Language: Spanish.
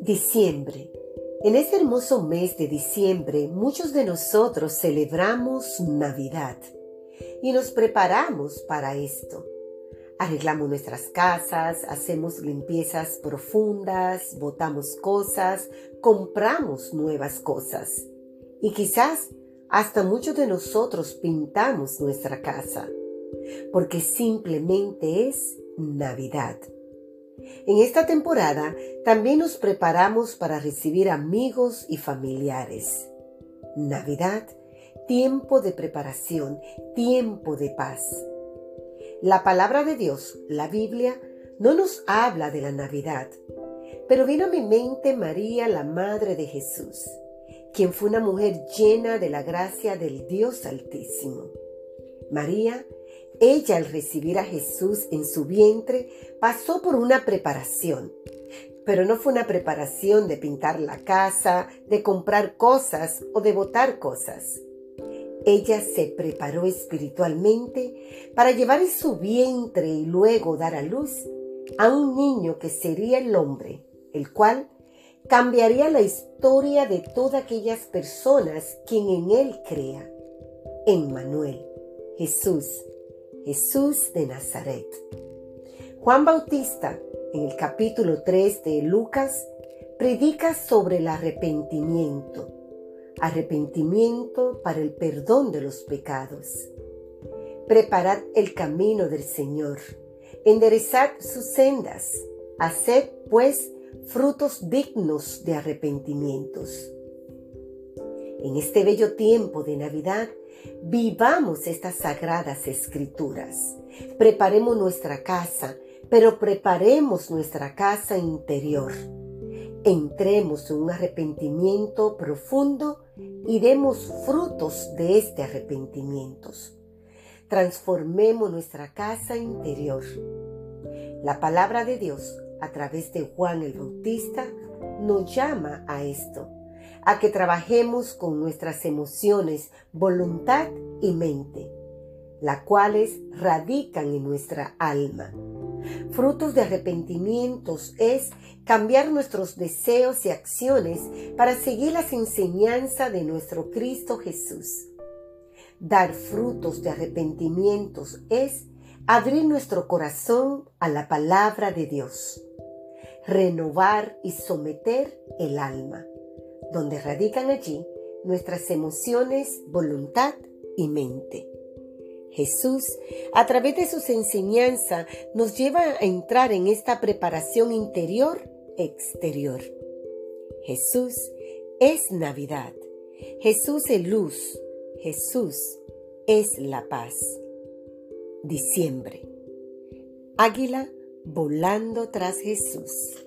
Diciembre. En este hermoso mes de diciembre muchos de nosotros celebramos Navidad y nos preparamos para esto. Arreglamos nuestras casas, hacemos limpiezas profundas, botamos cosas, compramos nuevas cosas y quizás hasta muchos de nosotros pintamos nuestra casa porque simplemente es Navidad. En esta temporada también nos preparamos para recibir amigos y familiares. Navidad, tiempo de preparación, tiempo de paz. La palabra de Dios, la Biblia, no nos habla de la Navidad, pero vino a mi mente María, la Madre de Jesús, quien fue una mujer llena de la gracia del Dios Altísimo. María ella al recibir a Jesús en su vientre pasó por una preparación, pero no fue una preparación de pintar la casa, de comprar cosas o de botar cosas. Ella se preparó espiritualmente para llevar en su vientre y luego dar a luz a un niño que sería el hombre, el cual cambiaría la historia de todas aquellas personas quien en él crea. Emmanuel, Jesús, Jesús de Nazaret. Juan Bautista, en el capítulo 3 de Lucas, predica sobre el arrepentimiento. Arrepentimiento para el perdón de los pecados. Preparad el camino del Señor. Enderezad sus sendas. Haced, pues, frutos dignos de arrepentimientos. En este bello tiempo de Navidad, Vivamos estas sagradas escrituras. Preparemos nuestra casa, pero preparemos nuestra casa interior. Entremos en un arrepentimiento profundo y demos frutos de este arrepentimiento. Transformemos nuestra casa interior. La palabra de Dios a través de Juan el Bautista nos llama a esto a que trabajemos con nuestras emociones, voluntad y mente, las cuales radican en nuestra alma. Frutos de arrepentimientos es cambiar nuestros deseos y acciones para seguir las enseñanzas de nuestro Cristo Jesús. Dar frutos de arrepentimientos es abrir nuestro corazón a la palabra de Dios, renovar y someter el alma donde radican allí nuestras emociones, voluntad y mente. Jesús, a través de sus enseñanzas, nos lleva a entrar en esta preparación interior-exterior. Jesús es Navidad. Jesús es luz. Jesús es la paz. Diciembre. Águila volando tras Jesús.